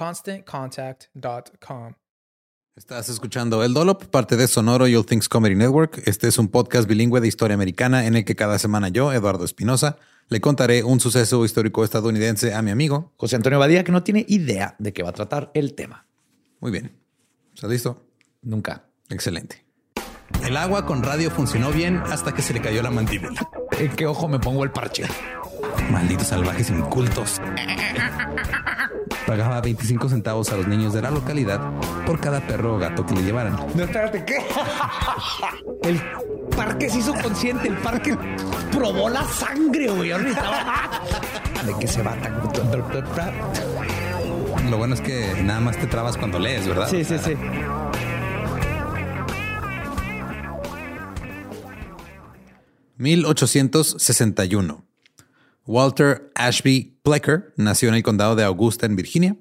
ConstantContact.com. Estás escuchando El Dolop, parte de Sonoro y All Things Comedy Network. Este es un podcast bilingüe de historia americana en el que cada semana yo, Eduardo Espinosa, le contaré un suceso histórico estadounidense a mi amigo José Antonio Badía, que no tiene idea de qué va a tratar el tema. Muy bien. ¿Estás listo? Nunca. Excelente. El agua con radio funcionó bien hasta que se le cayó la mandíbula. ¿En qué ojo me pongo el parche? Malditos salvajes incultos. Pagaba 25 centavos a los niños de la localidad por cada perro o gato que le llevaran. No, espérate, ¿qué? El parque se hizo consciente, el parque probó la sangre, güey. ¿De qué se va tan... Lo bueno es que nada más te trabas cuando lees, ¿verdad? Sí, sí, sí. 1861. Walter Ashby Plecker nació en el condado de Augusta, en Virginia.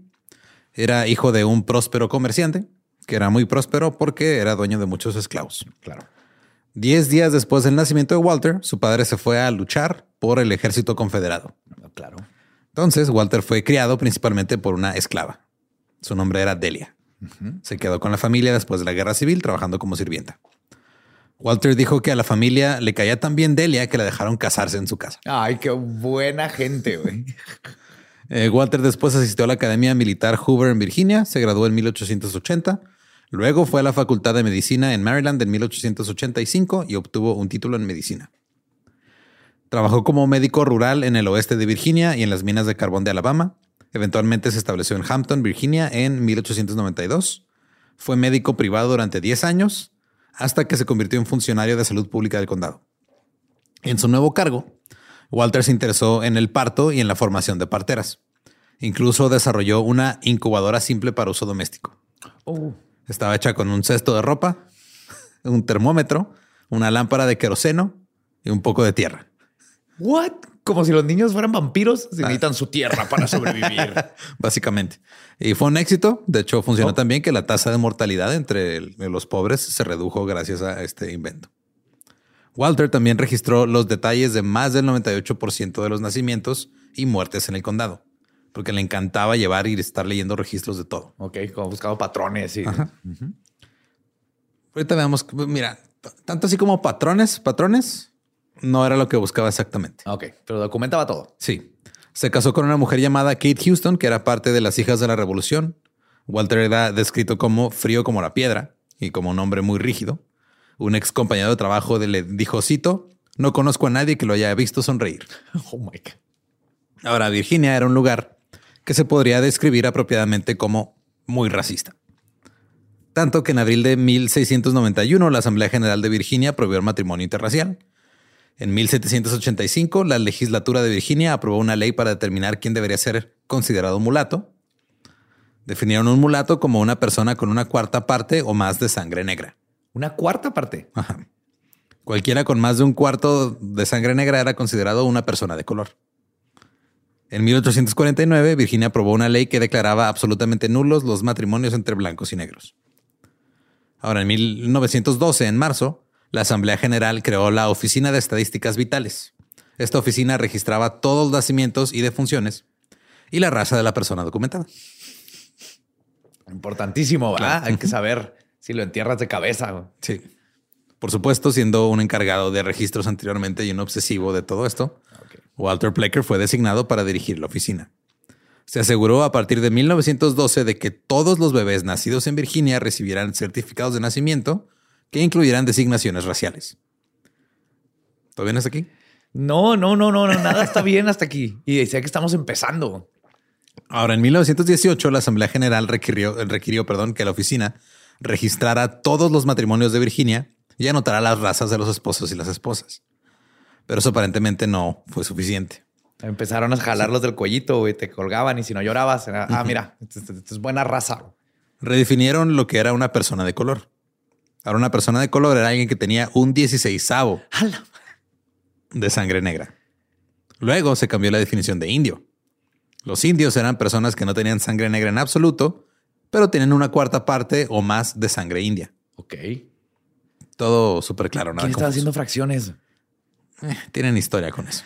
Era hijo de un próspero comerciante, que era muy próspero porque era dueño de muchos esclavos. Claro. Diez días después del nacimiento de Walter, su padre se fue a luchar por el ejército confederado. Claro. Entonces, Walter fue criado principalmente por una esclava. Su nombre era Delia. Se quedó con la familia después de la guerra civil trabajando como sirvienta. Walter dijo que a la familia le caía tan bien Delia que la dejaron casarse en su casa. Ay, qué buena gente, güey. Eh, Walter después asistió a la Academia Militar Hoover en Virginia, se graduó en 1880. Luego fue a la Facultad de Medicina en Maryland en 1885 y obtuvo un título en medicina. Trabajó como médico rural en el oeste de Virginia y en las minas de carbón de Alabama. Eventualmente se estableció en Hampton, Virginia en 1892. Fue médico privado durante 10 años hasta que se convirtió en funcionario de salud pública del condado. En su nuevo cargo, Walter se interesó en el parto y en la formación de parteras. Incluso desarrolló una incubadora simple para uso doméstico. Oh. Estaba hecha con un cesto de ropa, un termómetro, una lámpara de queroseno y un poco de tierra. What? Como si los niños fueran vampiros, se necesitan su tierra para sobrevivir. Básicamente. Y fue un éxito. De hecho, funcionó Oh. también que la tasa de mortalidad entre el- los pobres se redujo gracias a este invento. Walter también registró los detalles de más del 98% de los nacimientos y muertes en el condado, porque le encantaba llevar y estar leyendo registros de todo. ok, como buscando patrones y Ahorita veamos, mira, tanto así como patrones, patrones, no era lo que buscaba exactamente. Ok, pero documentaba todo. Sí. Se casó con una mujer llamada Kate Houston, que era parte de las hijas de la revolución. Walter era descrito como frío como la piedra y como un hombre muy rígido. Un ex compañero de trabajo de- le dijo, cito, no conozco a nadie que lo haya visto sonreír. Oh my God. Ahora, Virginia era un lugar que se podría describir apropiadamente como muy racista. Tanto que en abril de 1691 la Asamblea General de Virginia prohibió el matrimonio interracial. En 1785 la legislatura de Virginia aprobó una ley para determinar quién debería ser considerado mulato. Definieron un mulato como una persona con una cuarta parte o más de sangre negra. Una cuarta parte. Ajá. Cualquiera con más de un cuarto de sangre negra era considerado una persona de color. En 1849, Virginia aprobó una ley que declaraba absolutamente nulos los matrimonios entre blancos y negros. Ahora, en 1912, en marzo, la Asamblea General creó la Oficina de Estadísticas Vitales. Esta oficina registraba todos los nacimientos y defunciones y la raza de la persona documentada. Importantísimo, ¿verdad? Hay que saber si lo entierras de cabeza. Sí. Por supuesto, siendo un encargado de registros anteriormente y un obsesivo de todo esto, Walter Plecker fue designado para dirigir la oficina. Se aseguró a partir de 1912 de que todos los bebés nacidos en Virginia recibieran certificados de nacimiento que incluyeran designaciones raciales. ¿Todo bien hasta aquí? No, no, no, no, nada está bien hasta aquí. Y decía que estamos empezando. Ahora, en 1918, la Asamblea General requirió, requirió perdón, que la oficina registrara todos los matrimonios de Virginia y anotara las razas de los esposos y las esposas. Pero eso aparentemente no fue suficiente. Empezaron a jalarlos del cuellito y te colgaban y si no llorabas, era, ah, mira, esto, es buena raza. Redefinieron lo que era una persona de color. Ahora una persona de color era alguien que tenía un 16 de sangre negra. Luego se cambió la definición de indio. Los indios eran personas que no tenían sangre negra en absoluto, pero tienen una cuarta parte o más de sangre india. Ok. Todo súper claro. ¿Quién está haciendo fracciones? Eh, tienen historia con eso.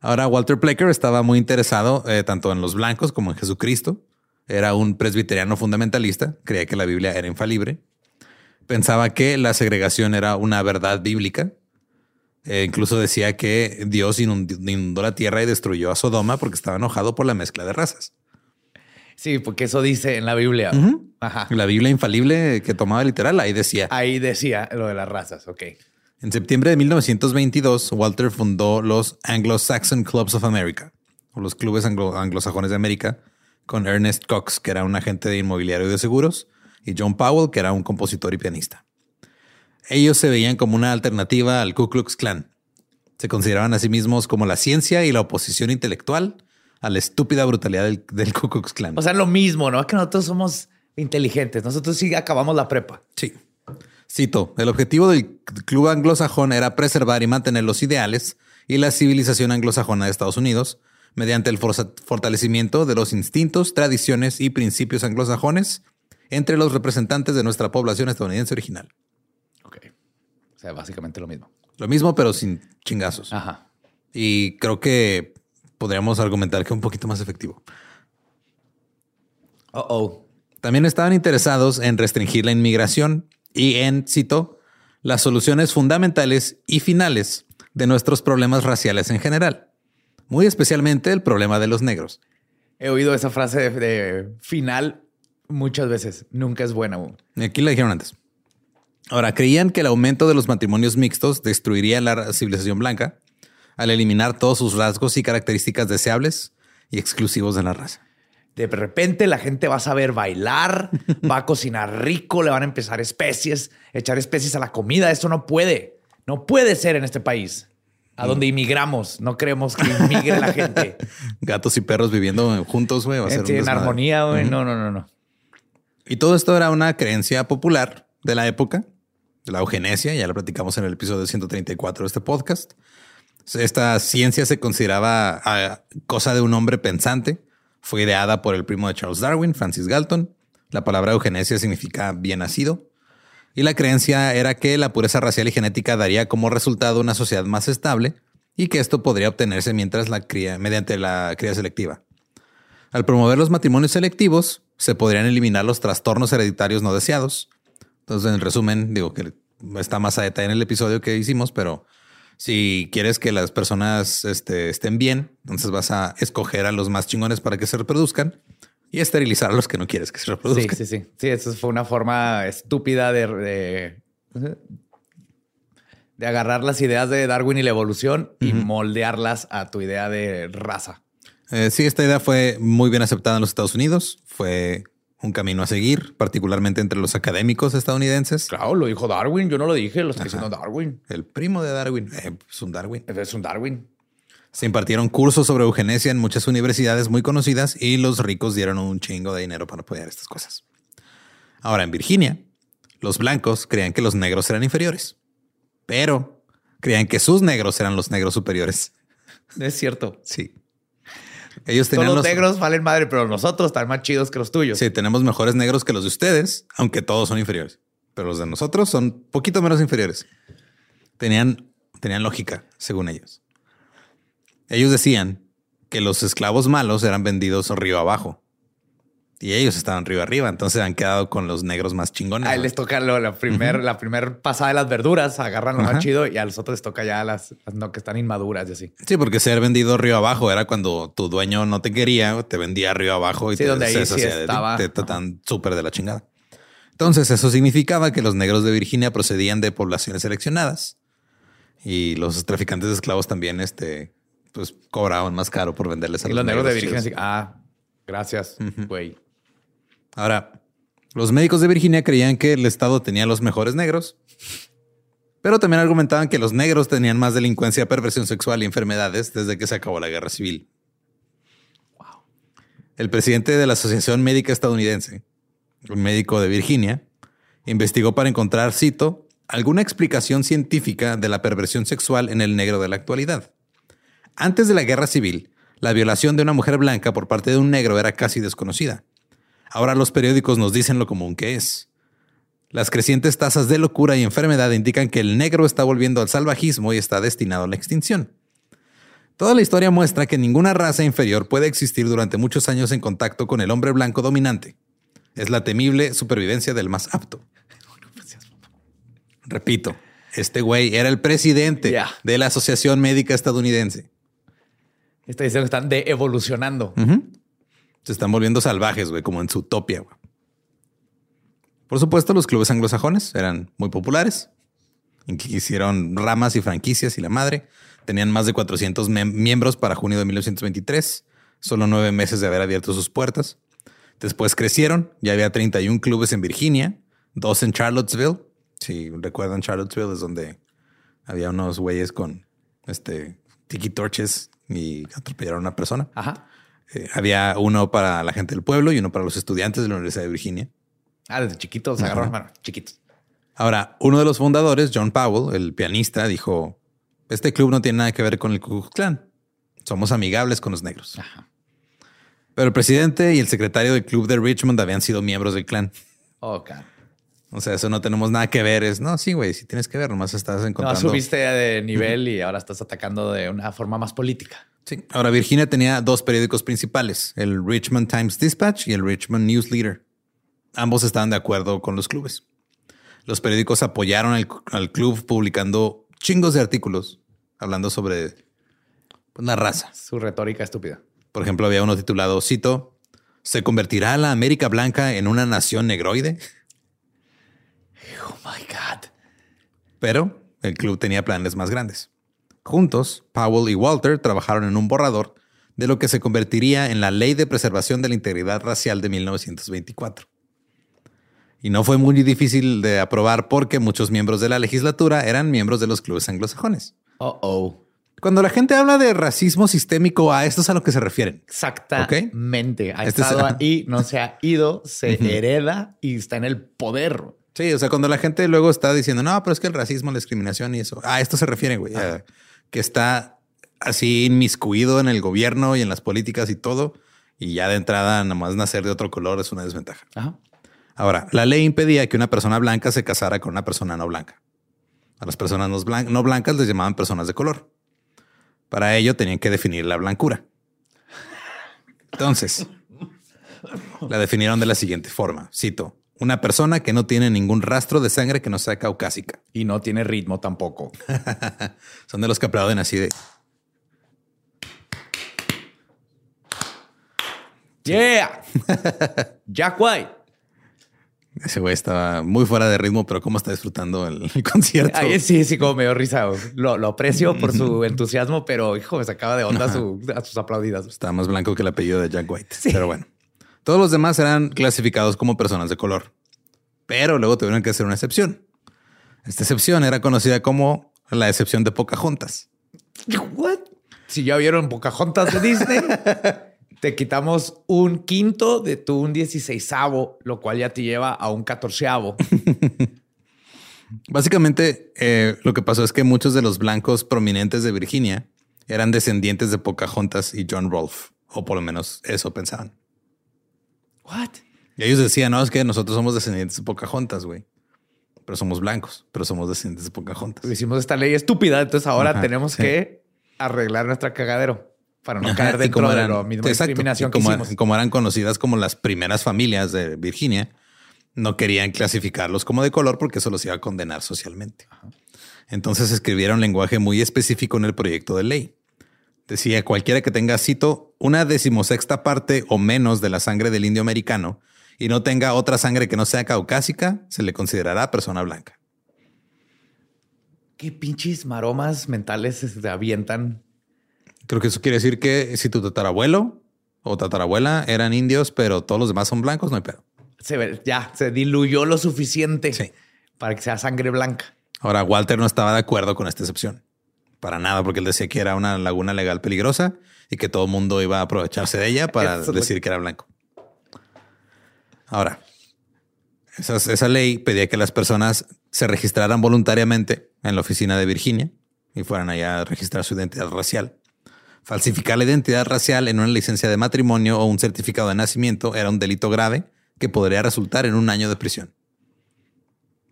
Ahora, Walter Plecker estaba muy interesado eh, tanto en los blancos como en Jesucristo. Era un presbiteriano fundamentalista, creía que la Biblia era infalible. Pensaba que la segregación era una verdad bíblica. Eh, incluso decía que Dios inundó, la tierra y destruyó a Sodoma porque estaba enojado por la mezcla de razas. Sí, porque eso dice en la Biblia. La Biblia infalible que tomaba literal, ahí decía. Ahí decía lo de las razas, ok. En septiembre de 1922, Walter fundó los Anglo-Saxon Clubs of America, o los clubes anglosajones de América, con Ernest Cox, que era un agente de inmobiliario y de seguros, y John Powell, que era un compositor y pianista. Ellos se veían como una alternativa al Ku Klux Klan. Se consideraban a sí mismos como la ciencia y la oposición intelectual a la estúpida brutalidad del, del Ku Klux Klan. O sea, lo mismo, ¿no? Es que nosotros somos inteligentes. Nosotros sí acabamos la prepa. Sí. Cito, el objetivo del club anglosajón era preservar y mantener los ideales y la civilización anglosajona de Estados Unidos mediante el fortalecimiento de los instintos, tradiciones y principios anglosajones entre los representantes de nuestra población estadounidense original. Ok. O sea, básicamente lo mismo. Lo mismo, pero sin chingazos. Ajá. Y creo que podríamos argumentar que un poquito más efectivo. Uh oh. También estaban interesados en restringir la inmigración y en, cito, las soluciones fundamentales y finales de nuestros problemas raciales en general, muy especialmente el problema de los negros. He oído esa frase de, final muchas veces. Nunca es buena. Aquí la dijeron antes. Ahora, creían que el aumento de los matrimonios mixtos destruiría la civilización blanca al eliminar todos sus rasgos y características deseables y exclusivos de la raza. De repente la gente va a saber bailar, va a cocinar rico, le van a empezar especies, echar especies a la comida. Esto no puede, no puede ser en este país. A donde mm. inmigramos, no creemos que inmigre la gente. Gatos y perros viviendo juntos, güey. en armonía, güey. No, no, no, no. Y todo esto era una creencia popular de la época, de la eugenesia. Ya lo platicamos en el episodio 134 de este podcast. Esta ciencia se consideraba ah, cosa de un hombre pensante fue ideada por el primo de Charles Darwin, Francis Galton. La palabra eugenesia significa bien nacido. Y la creencia era que la pureza racial y genética daría como resultado una sociedad más estable y que esto podría obtenerse mientras la cría, mediante la cría selectiva. Al promover los matrimonios selectivos, se podrían eliminar los trastornos hereditarios no deseados. Entonces, en resumen, digo que está más a detalle en el episodio que hicimos, pero si quieres que las personas este, estén bien, entonces vas a escoger a los más chingones para que se reproduzcan y esterilizar a los que no quieres que se reproduzcan. Sí, sí, sí. Sí, eso fue una forma estúpida de, de, agarrar las ideas de Darwin y la evolución y moldearlas a tu idea de raza. Eh, sí, esta idea fue muy bien aceptada en los Estados Unidos. Fue un camino a seguir, particularmente entre los académicos estadounidenses. Claro, lo dijo Darwin. Yo no lo dije, lo está diciendo Darwin. El primo de Darwin eh, es un Darwin. Es un Darwin. Se impartieron cursos sobre eugenesia en muchas universidades muy conocidas y los ricos dieron un chingo de dinero para apoyar estas cosas. Ahora, en Virginia, los blancos creían que los negros eran inferiores, pero creían que sus negros eran los negros superiores. Es cierto. Sí. Ellos tenían Todos los, negros valen madre, pero nosotros están más chidos que los tuyos. Sí, tenemos mejores negros que los de ustedes, aunque todos son inferiores. Pero los de nosotros son poquito menos inferiores. Tenían, tenían lógica, según ellos. Ellos decían que los esclavos malos eran vendidos río abajo. Y ellos estaban río arriba, entonces han quedado con los negros más chingones. Ahí les toca lo- la primer, la primer pasada de las verduras, agarran lo más chido y a los otros les toca ya las, las no, que están inmaduras y así. Sí, porque ser vendido río abajo era cuando tu dueño no te quería, te vendía río abajo y Sí, te donde ahí sí estaba. te tratan súper de la chingada. Entonces, eso significaba que los negros de Virginia procedían de poblaciones seleccionadas y los traficantes de esclavos también, este, pues cobraban más caro por venderles a Y los negros de Virginia así, ah, gracias, güey. Ahora, los médicos de Virginia creían que el Estado tenía los mejores negros, pero también argumentaban que los negros tenían más delincuencia, perversión sexual y enfermedades desde que se acabó la guerra civil. El presidente de la Asociación Médica Estadounidense, un médico de Virginia, investigó para encontrar, cito, alguna explicación científica de la perversión sexual en el negro de la actualidad. Antes de la guerra civil, la violación de una mujer blanca por parte de un negro era casi desconocida. Ahora los periódicos nos dicen lo común que es. Las crecientes tasas de locura y enfermedad indican que el negro está volviendo al salvajismo y está destinado a la extinción. Toda la historia muestra que ninguna raza inferior puede existir durante muchos años en contacto con el hombre blanco dominante. Es la temible supervivencia del más apto. Repito, este güey era el presidente de la Asociación Médica Estadounidense. Está diciendo que están de evolucionando. Se están volviendo salvajes, güey, como en su utopia, güey. Por supuesto, los clubes anglosajones eran muy populares. Hicieron ramas y franquicias y la madre. Tenían más de 400 mem- miembros para junio de 1923. Solo nueve meses de haber abierto sus puertas. Después crecieron. Ya había 31 clubes en Virginia, dos en Charlottesville. Si recuerdan, Charlottesville es donde había unos güeyes con este tiki torches y atropellaron a una persona. Ajá. Eh, había uno para la gente del pueblo y uno para los estudiantes de la Universidad de Virginia. Ah, desde chiquitos agarraron, bueno, chiquitos. Ahora, uno de los fundadores, John Powell, el pianista, dijo, este club no tiene nada que ver con el Ku Klux Klan. Somos amigables con los negros. Pero el presidente y el secretario del club de Richmond habían sido miembros del clan. Oh, God. O sea, eso no tenemos nada que ver. Es, no, sí, güey, sí tienes que ver. Nomás estás No, encontrando... subiste de nivel y ahora estás atacando de una forma más política. Sí. Ahora, Virginia tenía dos periódicos principales, el Richmond Times Dispatch y el Richmond News Leader. Ambos estaban de acuerdo con los clubes. Los periódicos apoyaron al, al club publicando chingos de artículos hablando sobre pues, la raza. Su retórica estúpida. Por ejemplo, había uno titulado, cito, ¿se convertirá la América Blanca en una nación negroide? Oh my God. Pero el club tenía planes más grandes. Juntos, Powell y Walter trabajaron en un borrador de lo que se convertiría en la Ley de Preservación de la Integridad Racial de 1924. Y no fue muy difícil de aprobar porque muchos miembros de la legislatura eran miembros de los clubes anglosajones. Oh, oh. Cuando la gente habla de racismo sistémico, a esto es a lo que se refieren. Exactamente. Ha Este es- estado ahí, no se ha ido, se hereda y está en el poder. Sí, o sea, cuando la gente luego está diciendo, no, pero es que el racismo, la discriminación y eso, a esto se refiere, güey, a que está así inmiscuido en el gobierno y en las políticas y todo, y ya de entrada nomás nacer de otro color es una desventaja. Ajá. Ahora, la ley impedía que una persona blanca se casara con una persona no blanca. A las personas no, blan- no blancas les llamaban personas de color. Para ello tenían que definir la blancura. Entonces, la definieron de la siguiente forma. Cito, una persona que no tiene ningún rastro de sangre que no sea caucásica. Y no tiene ritmo tampoco. Son de los que aplauden así de... Yeah. Jack White. Ese güey estaba muy fuera de ritmo, pero cómo está disfrutando el, el concierto. Ahí sí, sí, como me dio risa. Lo, lo aprecio por su entusiasmo, pero hijo, me sacaba de onda su- a sus aplaudidas. Estaba más blanco que el apellido de Jack White. Pero bueno, todos los demás eran clasificados como personas de color. Pero luego tuvieron que hacer una excepción. Esta excepción era conocida como la excepción de Pocahontas. What? Si ya vieron Pocahontas de Disney, te quitamos un quinto de tu un dieciséisavo, lo cual ya te lleva a un catorceavo. Básicamente, eh, lo que pasó es que muchos de los blancos prominentes de Virginia eran descendientes de Pocahontas y John Rolfe, o por lo menos eso pensaban. What? Y ellos decían, no, es que nosotros somos descendientes de Pocahontas, güey. Pero somos blancos, pero somos descendientes de Pocahontas. Hicimos esta ley estúpida, entonces ahora Ajá, tenemos sí. que arreglar nuestra cagadero para no Ajá, caer dentro como de eran- la misma exacto, discriminación que como, hicimos. como eran conocidas como las primeras familias de Virginia, no querían clasificarlos como de color porque eso los iba a condenar socialmente. Entonces escribieron lenguaje muy específico en el proyecto de ley. Decía cualquiera que tenga, cito, una decimosexta parte o menos de la sangre del indio americano y no tenga otra sangre que no sea caucásica, se le considerará persona blanca. Qué pinches maromas mentales se avientan. Creo que eso quiere decir que si tu tatarabuelo o tatarabuela eran indios, pero todos los demás son blancos, no hay pedo. Se ve- ya se diluyó lo suficiente Sí. para que sea sangre blanca. Ahora, Walter no estaba de acuerdo con esta excepción. Para nada, porque él decía que era una laguna legal peligrosa y que todo el mundo iba a aprovecharse de ella para decir que era blanco. Ahora, esas- esa ley pedía que las personas se registraran voluntariamente en la oficina de Virginia y fueran allá a registrar su identidad racial. Falsificar la identidad racial en una licencia de matrimonio o un certificado de nacimiento era un delito grave que podría resultar en un año de prisión.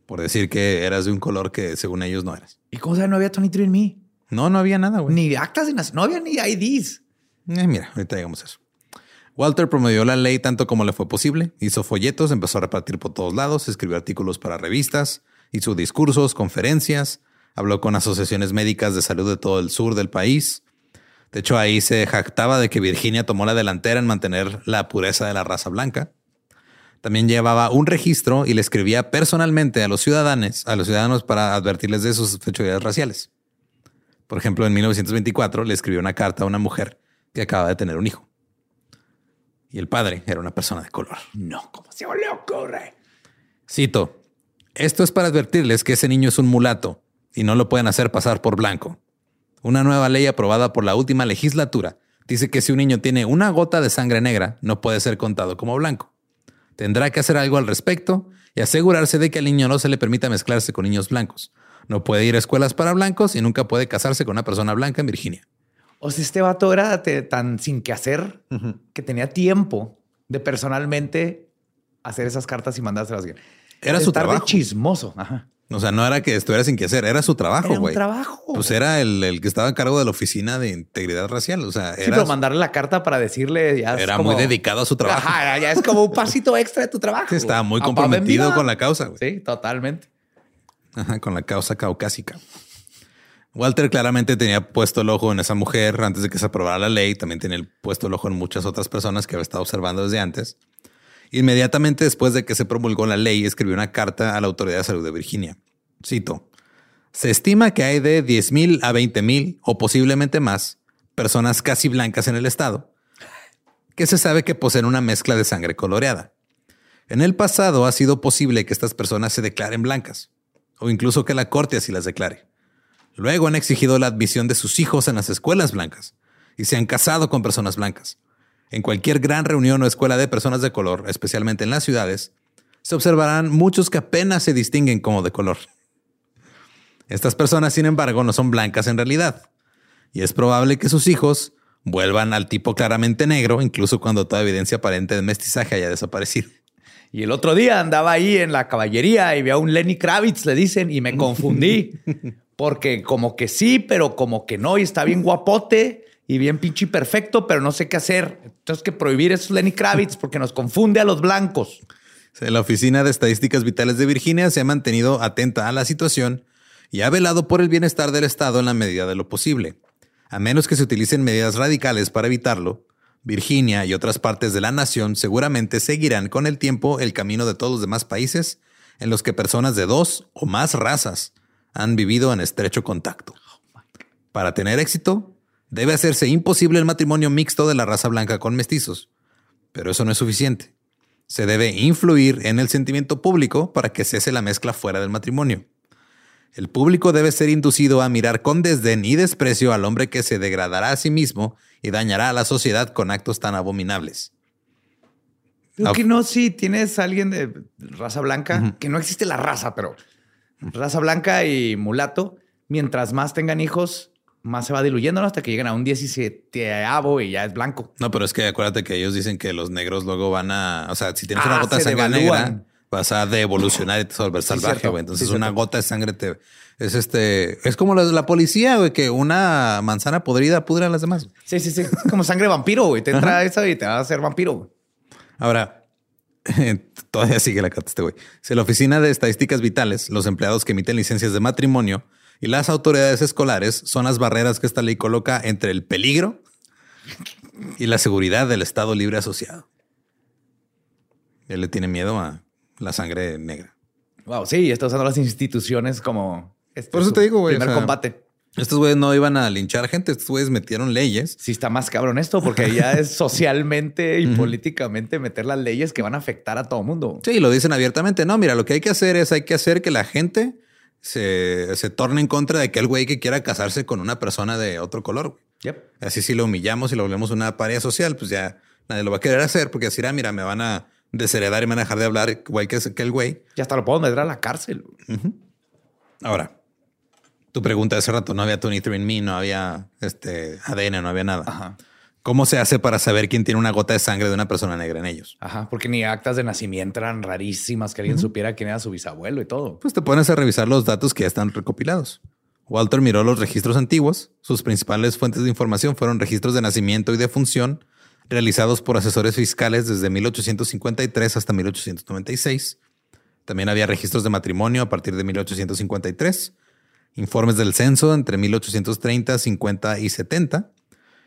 Por decir que eras de un color que según ellos no eras. ¿Y cómo sabe no había 23 en mí? No, no había nada, güey. Ni actas de nac- no había ni IDs. Eh, mira, ahorita llegamos a eso. Walter promovió la ley tanto como le fue posible. Hizo folletos, empezó a repartir por todos lados, escribió artículos para revistas, hizo discursos, conferencias, habló con asociaciones médicas de salud de todo el sur del país. De hecho, ahí se jactaba de que Virginia tomó la delantera en mantener la pureza de la raza blanca. También llevaba un registro y le escribía personalmente a los ciudadanos, a los ciudadanos para advertirles de sus fechorías raciales. Por ejemplo, en 1924 le escribió una carta a una mujer que acaba de tener un hijo. Y el padre era una persona de color. No, ¿cómo se le ocurre? Cito, esto es para advertirles que ese niño es un mulato y no lo pueden hacer pasar por blanco. Una nueva ley aprobada por la última legislatura dice que si un niño tiene una gota de sangre negra, no puede ser contado como blanco. Tendrá que hacer algo al respecto y asegurarse de que al niño no se le permita mezclarse con niños blancos. No puede ir a escuelas para blancos y nunca puede casarse con una persona blanca en Virginia. O sea, este vato era tan sin que hacer que tenía tiempo de personalmente hacer esas cartas y mandárselas. Era De su trabajo. chismoso. Ajá. O sea, no era que estuviera sin qué hacer, era su trabajo, güey. trabajo. Pues era el, el que estaba a cargo de la oficina de integridad racial. O sea, Sí, era, pero mandarle la carta para decirle ya era como- muy dedicado a su trabajo. Ajá, ya es como un pasito extra de tu trabajo. Sí, estaba muy comprometido con la causa, güey. Sí, totalmente. Ajá, con la causa caucásica. Walter claramente tenía puesto el ojo en esa mujer antes de que se aprobara la ley. También tenía puesto el ojo en muchas otras personas que había estado observando desde antes. Inmediatamente después de que se promulgó la ley, escribió una carta a la Autoridad de Salud de Virginia. Cito. Se estima que hay de 10 mil a 20 mil o posiblemente más personas casi blancas en el estado que se sabe que poseen una mezcla de sangre coloreada. En el pasado ha sido posible que estas personas se declaren blancas o incluso que la corte así las declare. Luego han exigido la admisión de sus hijos en las escuelas blancas y se han casado con personas blancas. En cualquier gran reunión o escuela de personas de color, especialmente en las ciudades, se observarán muchos que apenas se distinguen como de color. Estas personas, sin embargo, no son blancas en realidad. Y es probable que sus hijos vuelvan al tipo claramente negro, incluso cuando toda evidencia aparente de mestizaje haya desaparecido. Y el otro día andaba ahí en la caballería y vi a un Lenny Kravitz, le dicen, y me confundí. Porque como que sí, pero como que no. Y está bien guapote y bien pinche perfecto, pero no sé qué hacer. Entonces que prohibir esos Lenny Kravitz porque nos confunde a los blancos. La Oficina de Estadísticas Vitales de Virginia se ha mantenido atenta a la situación y ha velado por el bienestar del Estado en la medida de lo posible. A menos que se utilicen medidas radicales para evitarlo, Virginia y otras partes de la nación seguramente seguirán con el tiempo el camino de todos los demás países en los que personas de dos o más razas han vivido en estrecho contacto. Para tener éxito, debe hacerse imposible el matrimonio mixto de la raza blanca con mestizos. Pero eso no es suficiente. Se debe influir en el sentimiento público para que cese la mezcla fuera del matrimonio. El público debe ser inducido a mirar con desdén y desprecio al hombre que se degradará a sí mismo y dañará a la sociedad con actos tan abominables. Creo que no, si tienes a alguien de raza blanca, que no existe la raza, pero raza blanca y mulato, mientras más tengan hijos, más se va diluyendo hasta que llegan a un 17 y ya es blanco. No, pero es que acuérdate que ellos dicen que los negros luego van a, o sea, si tienes una ah, gota de sangre negra, vas a devolucionar y te volver salvaje, güey. Entonces una gota de sangre te es este, es como la, la policía, güey, que una manzana podrida pudre a las demás. Sí, sí, sí. Es como sangre vampiro, güey. Te entra eso y te va a hacer vampiro. Ahora, todavía sigue la carta este güey. Si la Oficina de Estadísticas Vitales, los empleados que emiten licencias de matrimonio y las autoridades escolares son las barreras que esta ley coloca entre el peligro y la seguridad del Estado libre asociado. Él le tiene miedo a la sangre negra. Wow, sí, está usando las instituciones como. Este, Por eso te digo, güey. Primer combate. Estos güeyes no iban a linchar gente, estos güeyes metieron leyes. Sí, está más cabrón esto, porque ya es socialmente y políticamente meter las leyes que van a afectar a todo el mundo. Sí, lo dicen abiertamente. No, mira, lo que hay que hacer es hay que hacer que la gente se, torne en contra de aquel güey que quiera casarse con una persona de otro color. Yep. Así si lo humillamos y lo volvemos una pareja social, pues ya nadie lo va a querer hacer porque así, mira, me van a desheredar y me van a dejar de hablar igual que, que el güey. Y hasta lo puedo meter a la cárcel. Ahora, tu pregunta de hace rato, no había 23andMe, no había este ADN, no había nada. ¿Cómo se hace para saber quién tiene una gota de sangre de una persona negra en ellos? Ajá, porque ni actas de nacimiento eran rarísimas, que alguien supiera quién era su bisabuelo y todo. Pues te pones a revisar los datos que ya están recopilados. Walter miró los registros antiguos. Sus principales fuentes de información fueron registros de nacimiento y de función, realizados por asesores fiscales desde 1853 hasta 1896. También había registros de matrimonio a partir de 1853, informes del censo entre 1830, 50 y 70,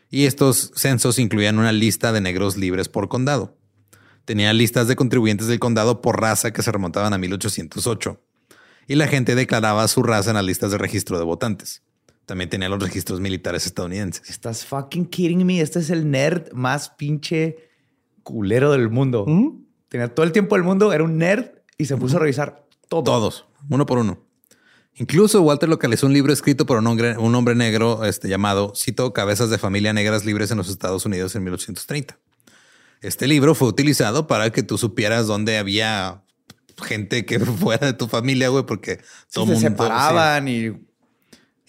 y estos censos incluían una lista de negros libres por condado. Tenía listas de contribuyentes del condado por raza que se remontaban a 1808, y la gente declaraba su raza en las listas de registro de votantes. También tenía los registros militares estadounidenses. Estás fucking kidding me. Este es el nerd más pinche culero del mundo. Tenía todo el tiempo del mundo, era un nerd y se puso a revisar todo. Todos, uno por uno. Incluso Walter localizó un libro escrito por un hombre, un hombre negro este, llamado, cito, Cabezas de Familia Negras Libres en los Estados Unidos en 1830. Este libro fue utilizado para que tú supieras dónde había gente que fuera de tu familia, güey, porque se separaban y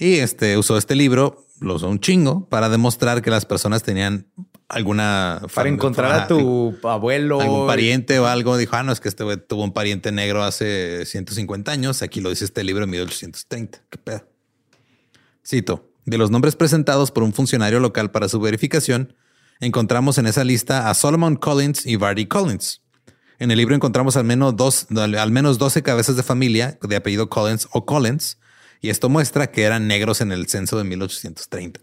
y este usó este libro, lo usó un chingo, para demostrar que las personas tenían alguna. Para encontrar a tu abuelo. Algún pariente o algo. Dijo, ah, no, es que este tuvo un pariente negro hace 150 años. Aquí lo dice este libro en 1830. Qué pedo. Cito. De los nombres presentados por un funcionario local para su verificación, encontramos en esa lista a Solomon Collins y Vardy Collins. En el libro encontramos al menos, dos, al menos 12 cabezas de familia de apellido Collins o Collins y esto muestra que eran negros en el censo de 1830.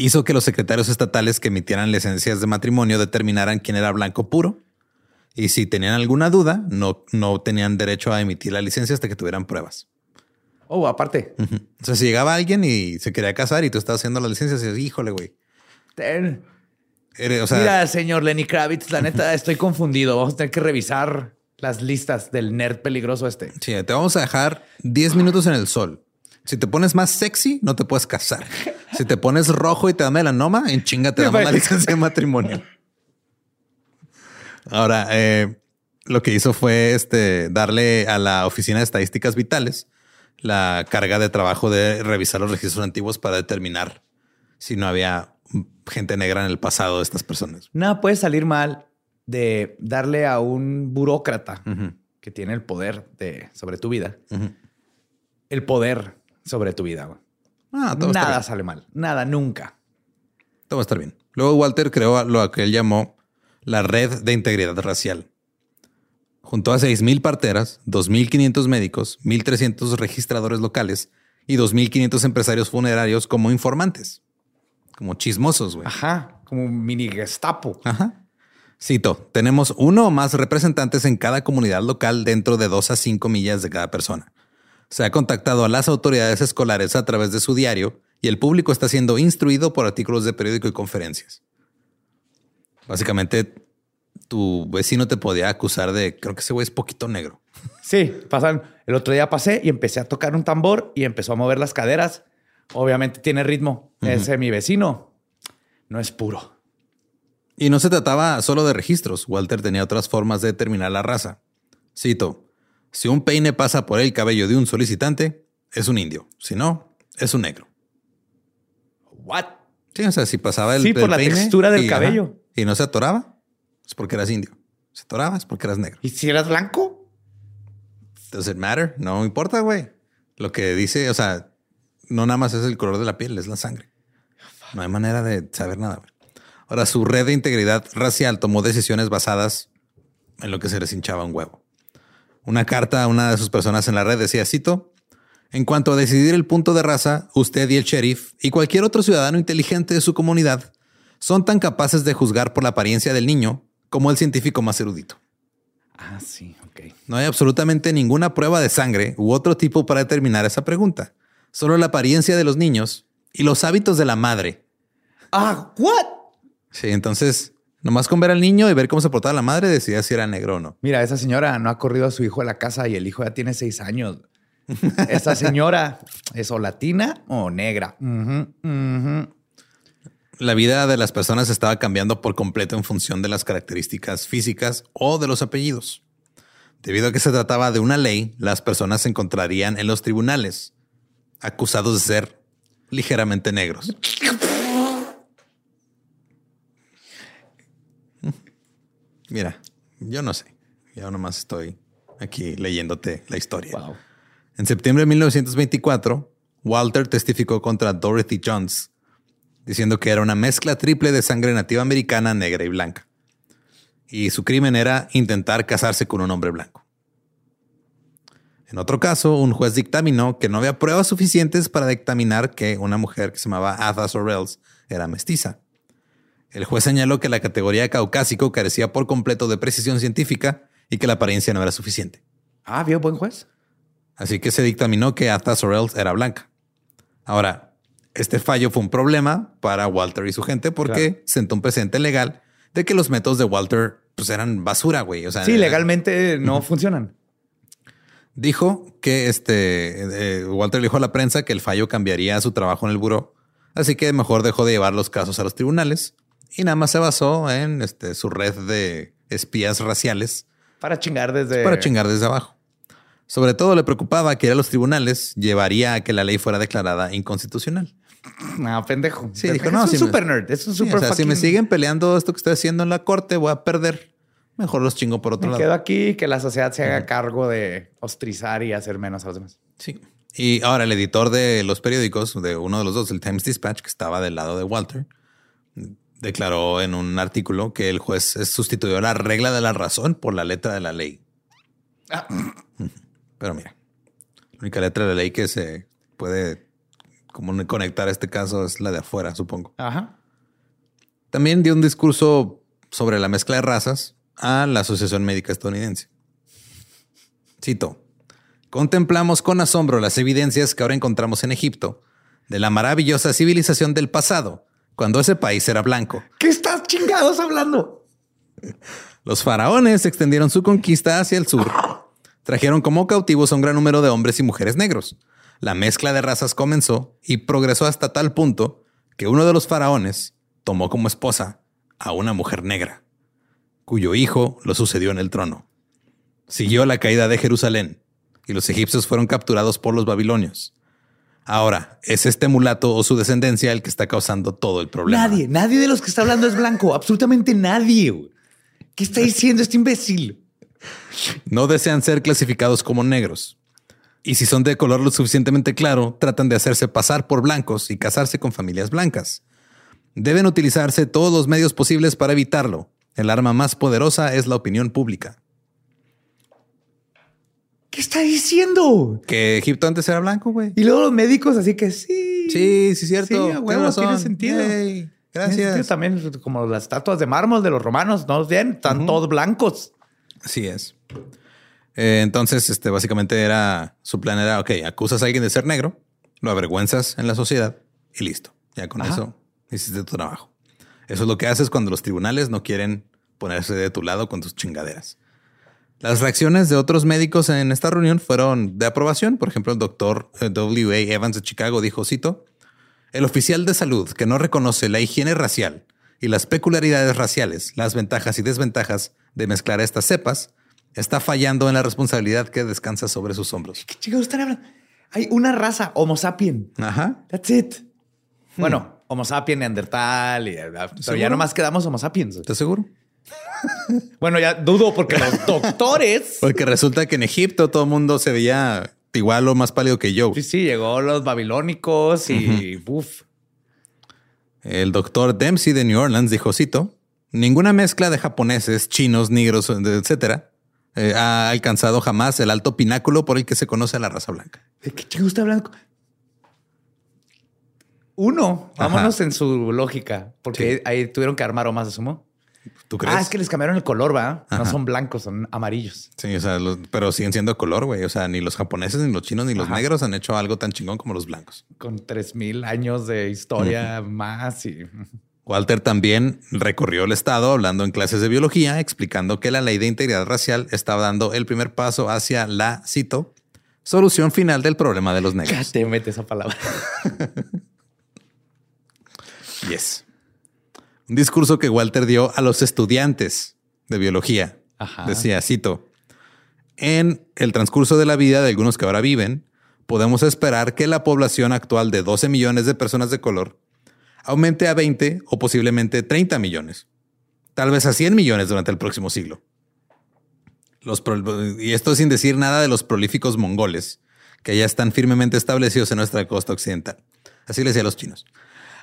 Hizo que los secretarios estatales que emitieran licencias de matrimonio determinaran quién era blanco puro y si tenían alguna duda, no, no tenían derecho a emitir la licencia hasta que tuvieran pruebas. Oh, aparte. O sea, si llegaba alguien y se quería casar y tú estabas haciendo la licencia, dices, híjole, güey. Mira, señor Lenny Kravitz, la neta, estoy confundido. Vamos a tener que revisar las listas del nerd peligroso este. Sí, te vamos a dejar 10 minutos en el sol. Si te pones más sexy, no te puedes casar. Si te pones rojo y te da melanoma, en chinga te damos la licencia de matrimonio. Ahora, eh, lo que hizo fue este, darle a la Oficina de Estadísticas Vitales la carga de trabajo de revisar los registros antiguos para determinar si no había gente negra en el pasado de estas personas. Nada puede salir mal de darle a un burócrata que tiene el poder de, sobre tu vida, el poder sobre tu vida. Ah, Nada sale mal. Nada, nunca. Todo va a estar bien. Luego Walter creó lo que él llamó la Red de Integridad Racial. Juntó a 6.000 parteras, 2.500 médicos, 1.300 registradores locales y 2.500 empresarios funerarios como informantes. como chismosos, güey. Ajá, como un mini gestapo. Ajá. Cito, tenemos uno o más representantes en cada comunidad local dentro de dos a cinco millas de cada persona. Se ha contactado a las autoridades escolares a través de su diario y el público está siendo instruido por artículos de periódico y conferencias. Básicamente, tu vecino te podía acusar de, creo que ese güey es poquito negro. Sí, pasan. El otro día pasé y empecé a tocar un tambor y empezó a mover las caderas. Obviamente tiene ritmo. Ese mi vecino no es puro. Y no se trataba solo de registros. Walter tenía otras formas de determinar la raza. Cito, si un peine pasa por el cabello de un solicitante, es un indio. Si no, es un negro. What? Sí, o sea, si pasaba el Sí, por el la peine textura del y, ajá, cabello. y no se atoraba, es porque eras indio. Se atoraba, es porque eras negro. ¿Y si eras blanco? Does it matter? No importa, güey. Lo que dice, o sea, no nada más es el color de la piel, es la sangre. No hay manera de saber nada. güey. Ahora, su red de integridad racial tomó decisiones basadas en lo que se les hinchaba un huevo. Una carta a una de sus personas en la red decía, cito, en cuanto a decidir el punto de raza, usted y el sheriff y cualquier otro ciudadano inteligente de su comunidad son tan capaces de juzgar por la apariencia del niño como el científico más erudito. Ah, sí, ok. No hay absolutamente ninguna prueba de sangre u otro tipo para determinar esa pregunta. Solo la apariencia de los niños y los hábitos de la madre. Ah, what? Sí, entonces, nomás con ver al niño y ver cómo se portaba la madre, decidía si era negro o no. Mira, esa señora no ha corrido a su hijo a la casa y el hijo ya tiene seis años. Esa señora es o latina o negra. La vida de las personas estaba cambiando por completo en función de las características físicas o de los apellidos. Debido a que se trataba de una ley, las personas se encontrarían en los tribunales, acusados de ser ligeramente negros. Mira, yo no sé. Yo nomás estoy aquí leyéndote la historia. Wow. En septiembre de 1924, Walter testificó contra Dorothy Jones, diciendo que era una mezcla triple de sangre nativa americana, negra y blanca. Y su crimen era intentar casarse con un hombre blanco. En otro caso, un juez dictaminó que no había pruebas suficientes para dictaminar que una mujer que se llamaba Atha Sorrells era mestiza. El juez señaló que la categoría caucásico carecía por completo de precisión científica y que la apariencia no era suficiente. Ah, vio buen juez. Así que se dictaminó que Atha Sorrells era blanca. Ahora, este fallo fue un problema para Walter y su gente porque Claro. sentó un precedente legal de que los métodos de Walter pues eran basura, güey. O sea, Sí, legalmente no funcionan. dijo que este eh, Walter le dijo a la prensa que el fallo cambiaría su trabajo en el buró, así que mejor dejó de llevar los casos a los tribunales y nada más se basó en este, su red de espías raciales Para chingar desde. para chingar desde abajo. Sobre todo le preocupaba que ir a los tribunales llevaría a que la ley fuera declarada inconstitucional. No, pendejo. Sí, es dijo, no, un si me- super nerd. Es un Sí, super o sea, si me siguen peleando esto que estoy haciendo en la corte, voy a perder. Mejor los chingo por otro Me lado. quedo aquí que la sociedad se haga cargo de ostrizar y hacer menos a los demás. Sí. Y ahora el editor de los periódicos, de uno de los dos, el Times Dispatch, que estaba del lado de Walter, declaró en un artículo que el juez sustituyó la regla de la razón por la letra de la ley. Ah. Pero mira, la única letra de la ley que se puede como conectar a este caso es la de afuera, supongo. Ajá. También dio un discurso sobre la mezcla de razas a la Asociación Médica Estadounidense. Cito, contemplamos con asombro las evidencias que ahora encontramos en Egipto de la maravillosa civilización del pasado, cuando ese país era blanco. ¿Qué estás chingados hablando? Los faraones extendieron su conquista hacia el sur. Trajeron como cautivos a un gran número de hombres y mujeres negros. La mezcla de razas comenzó y progresó hasta tal punto que uno de los faraones tomó como esposa a una mujer negra, cuyo hijo lo sucedió en el trono. Siguió la caída de Jerusalén y los egipcios fueron capturados por los babilonios. Ahora, es este mulato o su descendencia el que está causando todo el problema. Nadie, nadie de los que está hablando es blanco. Absolutamente nadie. güey. ¿Qué está diciendo este imbécil? no desean ser clasificados como negros. Y si son de color lo suficientemente claro, tratan de hacerse pasar por blancos y casarse con familias blancas. Deben utilizarse todos los medios posibles para evitarlo. El arma más poderosa es la opinión pública. ¿Qué está diciendo? Que Egipto antes era blanco, güey. Y luego los médicos, así que sí. Sí, sí, cierto. Sí, razón. tiene sentido. Tiene sentido Gracias. También como las estatuas de mármol de los romanos, ¿no bien? Están todos blancos. Así es. Eh, entonces, este, básicamente era, su plan era, ok, acusas a alguien de ser negro, lo avergüenzas en la sociedad y listo. Ya con Ajá. eso hiciste tu trabajo. Eso es lo que haces cuando los tribunales no quieren ponerse de tu lado con tus chingaderas. Las reacciones de otros médicos en esta reunión fueron de aprobación. Por ejemplo, el doctor eh, W.A. Evans de Chicago dijo, cito, el oficial de salud que no reconoce la higiene racial y las peculiaridades raciales, las ventajas y desventajas de mezclar estas cepas, está fallando en la responsabilidad que descansa sobre sus hombros. ¿Qué chingados están hablando? Hay una raza, Homo sapien. Ajá. That's it. Bueno, Homo sapien, Neandertal, y, pero ya nomás quedamos Homo sapiens. ¿Estás seguro? Bueno, ya dudo porque los doctores. Porque resulta que en Egipto todo el mundo se veía igual o más pálido que yo. Sí, sí, llegó los babilónicos y uf. El doctor Dempsey de New Orleans dijo, cito, ninguna mezcla de japoneses, chinos, negros, etcétera, eh, ha alcanzado jamás el alto pináculo por el que se conoce a la raza blanca. ¿De qué chingados está hablando? Uno, Ajá. vámonos en su lógica, porque Sí. ahí tuvieron que armar o más de sumo. ¿Tú crees? Ah, es que les cambiaron el color, ¿va? No son blancos, son amarillos. Sí, o sea, los- pero siguen siendo color, güey. O sea, ni los japoneses, ni los chinos, ni los Ajá. negros han hecho algo tan chingón como los blancos. Con tres mil años de historia más y Walter también recorrió el estado hablando en clases de biología, explicando que la ley de integridad racial estaba dando el primer paso hacia la, cito, solución final del problema de los ya negros. te mete esa palabra. Yes. Un discurso que Walter dio a los estudiantes de biología. Ajá. Decía, cito, en el transcurso de la vida de algunos que ahora viven, podemos esperar que la población actual de 12 millones de personas de color aumente a 20 o posiblemente 30 millones, tal vez a 100 millones durante el próximo siglo. Los y esto sin decir nada de los prolíficos mongoles, que ya están firmemente establecidos en nuestra costa occidental. Así le decía a los chinos.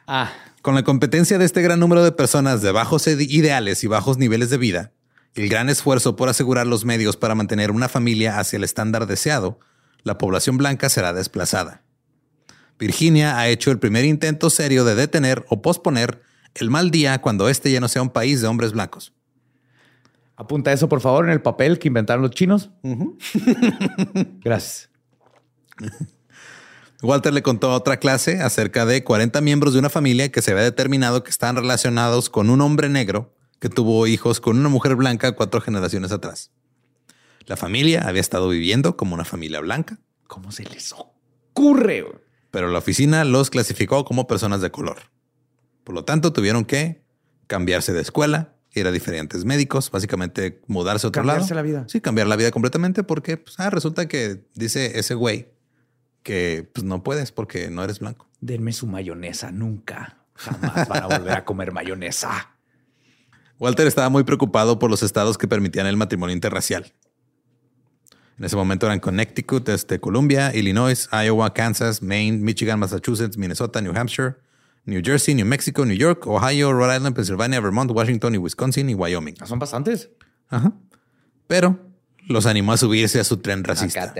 Ah, Con la competencia de este gran número de personas de bajos ide- ideales y bajos niveles de vida, el gran esfuerzo por asegurar los medios para mantener una familia hacia el estándar deseado, la población blanca será desplazada. Virginia ha hecho el primer intento serio de detener o posponer el mal día cuando este ya no sea un país de hombres blancos. apunta eso por favor en el papel que inventaron los chinos. Gracias. Walter le contó a otra clase acerca de 40 miembros de una familia que se había determinado que estaban relacionados con un hombre negro que tuvo hijos con una mujer blanca cuatro generaciones atrás. La familia había estado viviendo como una familia blanca, ¿Cómo se les ocurre? pero la oficina los clasificó como personas de color. Por lo tanto, tuvieron que cambiarse de escuela, ir a diferentes médicos, básicamente mudarse a otro Cambiarse lado. la vida. Sí, cambiar la vida completamente porque pues, ah, resulta que dice ese güey que pues, no puedes porque no eres blanco. Denme su mayonesa nunca. Jamás van a volver a comer mayonesa. Walter estaba muy preocupado por los estados que permitían el matrimonio interracial. En ese momento eran Connecticut, este, Columbia, Illinois, Iowa, Kansas, Maine, Michigan, Massachusetts, Minnesota, New Hampshire, New Jersey, New Mexico, New York, Ohio, Rhode Island, Pennsylvania, Vermont, Washington y Wisconsin y Wyoming. Ah, Son bastantes. Ajá. Pero los animó a subirse a su tren racista.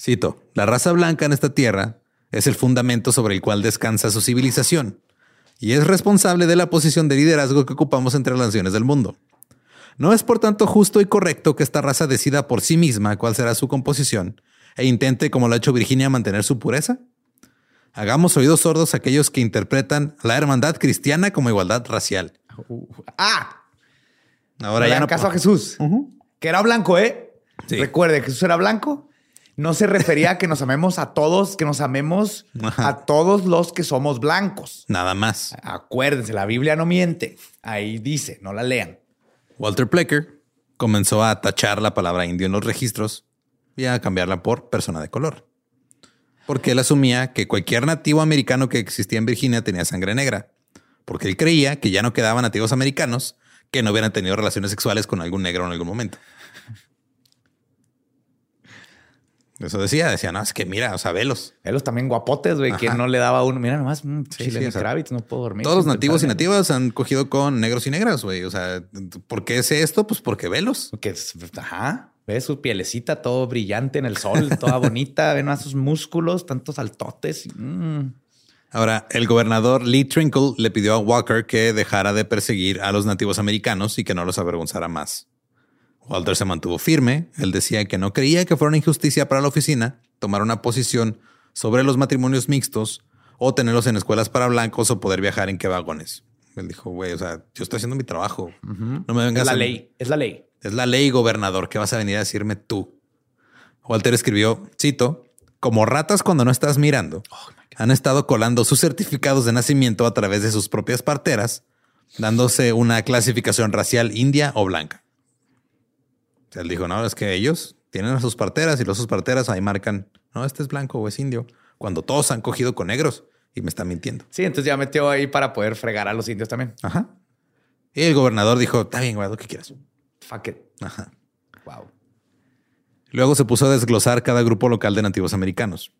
Cito, la raza blanca en esta tierra es el fundamento sobre el cual descansa su civilización y es responsable de la posición de liderazgo que ocupamos entre las naciones del mundo. No es por tanto justo y correcto que esta raza decida por sí misma cuál será su composición e intente, como lo ha hecho Virginia, mantener su pureza. Hagamos oídos sordos a aquellos que interpretan la hermandad cristiana como igualdad racial. Ah, Ahora ya dan no caso a Jesús, que era blanco, ¿eh? Sí. Recuerde, Jesús era blanco. No se refería a que nos amemos a todos, que nos amemos Ajá. a todos los que somos blancos. nada más. Acuérdense, la Biblia no miente. Ahí dice, no la lean. Walter Plecker comenzó a tachar la palabra indio en los registros y a cambiarla por persona de color. Porque él asumía que cualquier nativo americano que existía en Virginia tenía sangre negra. Porque él creía que ya no quedaban nativos americanos que no hubieran tenido relaciones sexuales con algún negro en algún momento. Eso decía, decía, no, es que mira, o sea, velos. Él también guapotes, güey. ¿Quién Ajá. no le daba uno? Mira nomás, mm, Sí, chile sí, de o sea, Kravitz, no puedo dormir. Todos los nativos y nativas han cogido con negros y negras, güey. O sea, ¿por qué sé esto? Pues porque velos. Que es- ajá. Ves su pielecita todo brillante en el sol, toda bonita. Ven a sus músculos, tantos saltotes. Mm. Ahora, el gobernador Lee Trinkle le pidió a Walker que dejara de perseguir a los nativos americanos y que no los avergonzara más. Walter se mantuvo firme. Él decía que no creía que fuera una injusticia para la oficina tomar una posición sobre los matrimonios mixtos o tenerlos en escuelas para blancos o poder viajar en qué vagones. Él dijo, güey, o sea, yo estoy haciendo mi trabajo. No me vengas Es la a- ley, es la ley. Es la ley, gobernador, que vas a venir a decirme tú. Walter escribió, cito, como ratas cuando no estás mirando, han estado colando sus certificados de nacimiento a través de sus propias parteras, dándose una clasificación racial india o blanca. O sea, él dijo, no, es que ellos tienen a sus parteras y los sus parteras ahí marcan, no, este es blanco o es indio, cuando todos han cogido con negros y me están mintiendo. Sí, entonces ya metió ahí para poder fregar a los indios también. Ajá. Y el gobernador dijo, está bien, güey, lo que quieras. Fuck it. Ajá. Wow. Luego se puso a desglosar cada grupo local de nativos americanos.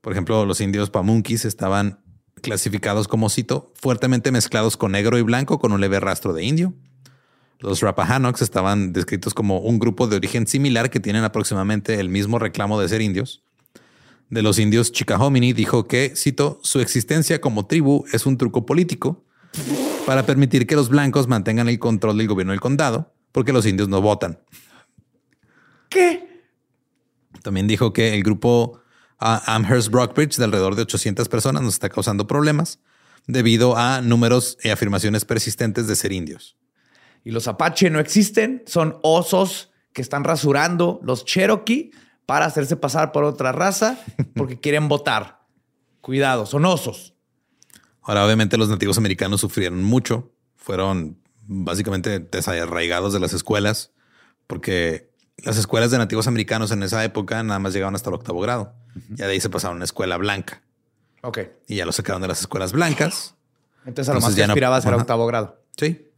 Por ejemplo, los indios pamunkis estaban clasificados como cito, fuertemente mezclados con negro y blanco con un leve rastro de indio. Los Rappahannocks estaban descritos como un grupo de origen similar que tienen aproximadamente el mismo reclamo de ser indios. De los indios Chickahominy dijo que, cito, su existencia como tribu es un truco político para permitir que los blancos mantengan el control del gobierno del condado, porque los indios no votan. ¿Qué? También dijo que el grupo ah, Amherst Brockbridge de alrededor de 800 personas nos está causando problemas debido a números y afirmaciones persistentes de ser indios. Y los Apache no existen, son osos que están rasurando los Cherokee para hacerse pasar por otra raza porque quieren votar. Cuidado, son osos. Ahora, obviamente, los nativos americanos sufrieron mucho. Fueron básicamente desarraigados de las escuelas porque las escuelas de nativos americanos en esa época nada más llegaban hasta el octavo grado. Ya de ahí se pasaron a una escuela blanca Ok. y ya los sacaron de las escuelas blancas. Entonces a lo Entonces más que ya no- aspiraba a ser ajá. octavo grado. Sí.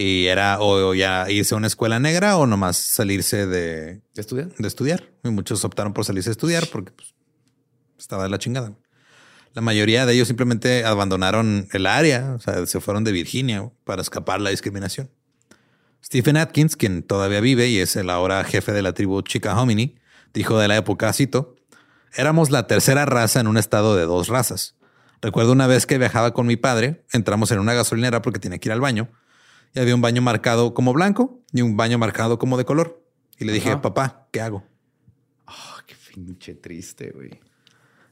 Y era o ya irse a una escuela negra o nomás salirse de, ¿De estudiar? de estudiar. Y muchos optaron por salirse a estudiar porque pues, estaba de la chingada. La mayoría de ellos simplemente abandonaron el área, o sea, se fueron de Virginia para escapar la discriminación. Stephen Atkins, quien todavía vive y es el ahora jefe de la tribu Chickahominy, dijo de la época, cito, éramos la tercera raza en un estado de dos razas. Recuerdo una vez que viajaba con mi padre, entramos en una gasolinera porque tenía que ir al baño y había un baño marcado como blanco y un baño marcado como de color. Y le dije, Ajá. papá, ¿qué hago? Oh, qué pinche triste, güey.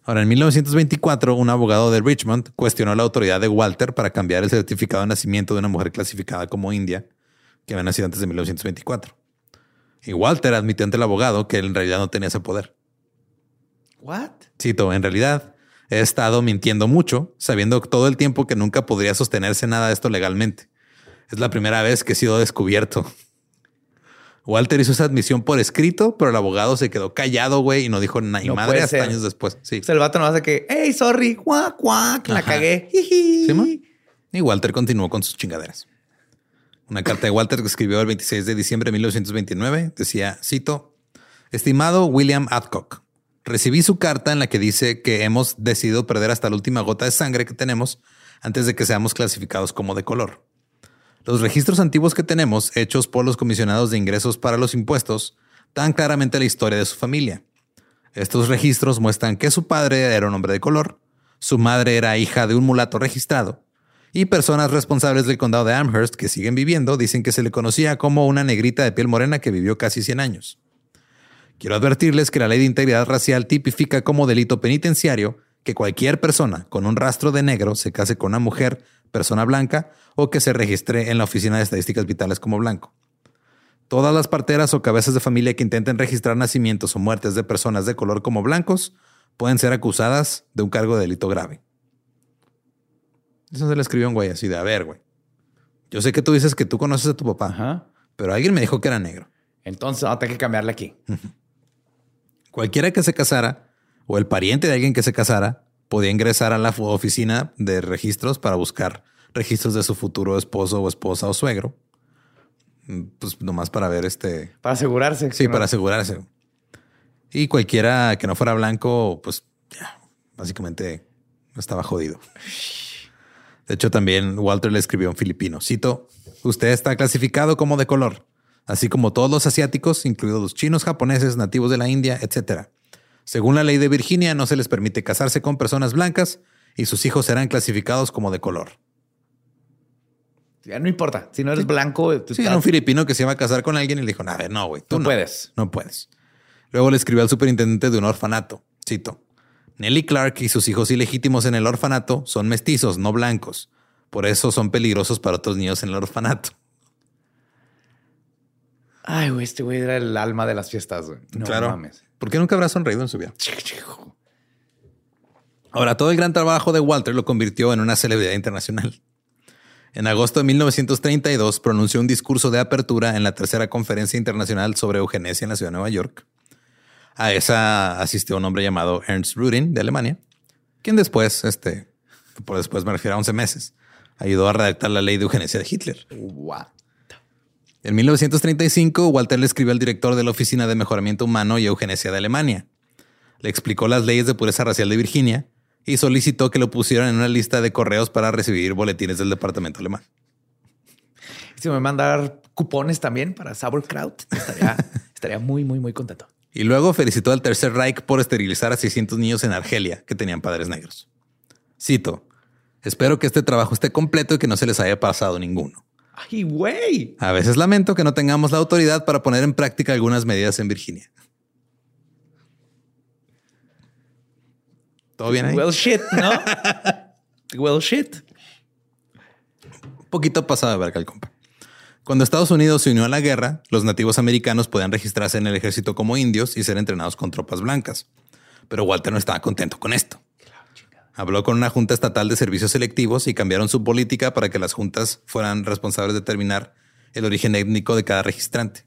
Ahora, en 1924, un abogado de Richmond cuestionó la autoridad de Walter para cambiar el certificado de nacimiento de una mujer clasificada como india que había nacido antes de 1924. Y Walter admitió ante el abogado que él en realidad no tenía ese poder. What? Cito, en realidad, he estado mintiendo mucho, sabiendo todo el tiempo que nunca podría sostenerse nada de esto legalmente. Es la primera vez que he sido descubierto. Walter hizo esa admisión por escrito, pero el abogado se quedó callado, güey, y no dijo nada y No madre hasta ser. años después. Sí. Pues el vato no hace que, hey, sorry, guac, guac, la Ajá. cagué. ¿Sí? Y Walter continuó con sus chingaderas. Una carta de Walter que escribió el 26 de diciembre de 1929 decía, cito, Estimado William Adcock, recibí su carta en la que dice que hemos decidido perder hasta la última gota de sangre que tenemos antes de que seamos clasificados como de color. Los registros antiguos que tenemos, hechos por los comisionados de ingresos para los impuestos, dan claramente la historia de su familia. Estos registros muestran que su padre era un hombre de color, su madre era hija de un mulato registrado, y personas responsables del condado de Amherst que siguen viviendo dicen que se le conocía como una negrita de piel morena que vivió casi 100 años. Quiero advertirles que la ley de integridad racial tipifica como delito penitenciario que cualquier persona con un rastro de negro se case con una mujer, persona blanca o que se registre en la Oficina de Estadísticas Vitales como blanco. Todas las parteras o cabezas de familia que intenten registrar nacimientos o muertes de personas de color como blancos pueden ser acusadas de un cargo de delito grave. Eso se le escribió un güey así de, a ver, güey. Yo sé que tú dices que tú conoces a tu papá, Ajá. pero alguien me dijo que era negro. Entonces vamos a tener que cambiarle aquí. Cualquiera que se casara o el pariente de alguien que se casara podía ingresar a la oficina de registros para buscar registros de su futuro esposo o esposa o suegro. Pues nomás para ver este. Para asegurarse. Sí, no- para asegurarse. Y cualquiera que no fuera blanco, pues ya, básicamente estaba jodido. De hecho, también Walter le escribió a un filipino. Cito, usted está clasificado como de color. así como todos los asiáticos, incluidos los chinos, japoneses, nativos de la India, etc. Según la ley de Virginia, no se les permite casarse con personas blancas y sus hijos serán clasificados como de color. Ya no importa. Si no eres blanco, tú sí, era un filipino que se iba a casar con alguien y le dijo, a ver, no, güey, tú no, puedes. No puedes. Luego le escribió al superintendente de un orfanato. Cito. Nelly Clark y sus hijos ilegítimos en el orfanato son mestizos, no blancos. Por eso son peligrosos para otros niños en el orfanato. Ay, güey, este güey era el alma de las fiestas, güey. No claro. mames. ¿Por qué nunca habrá sonreído en su vida? Ahora, todo el gran trabajo de Walter lo convirtió en una celebridad internacional. En agosto de 1932 pronunció un discurso de apertura en la tercera conferencia internacional sobre eugenesia en la ciudad de Nueva York. A esa asistió un hombre llamado Ernst Rudin de Alemania, quien después, este, por después me refiero a 11 meses, ayudó a redactar la ley de eugenesia de Hitler. En 1935, Walter le escribió al director de la Oficina de Mejoramiento Humano y Eugenesia de Alemania. Le explicó las leyes de pureza racial de Virginia y solicitó que lo pusieran en una lista de correos para recibir boletines del departamento alemán. Si me mandar cupones también para Sauerkraut, estaría, estaría muy, muy, muy contento. Y luego felicitó al Tercer Reich por esterilizar a 600 niños en Argelia que tenían padres negros. Cito, espero que este trabajo esté completo y que no se les haya pasado ninguno. Ay, güey. A veces lamento que no tengamos la autoridad para poner en práctica algunas medidas en Virginia. ¿Todo bien ahí? Well shit, ¿no? well shit. Un poquito pasado de verga el compa. Cuando Estados Unidos se unió a la guerra, los nativos americanos podían registrarse en el ejército como indios y ser entrenados con tropas blancas. Pero Walter no estaba contento con esto. Habló con una junta estatal de servicios selectivos y cambiaron su política para que las juntas fueran responsables de determinar el origen étnico de cada registrante.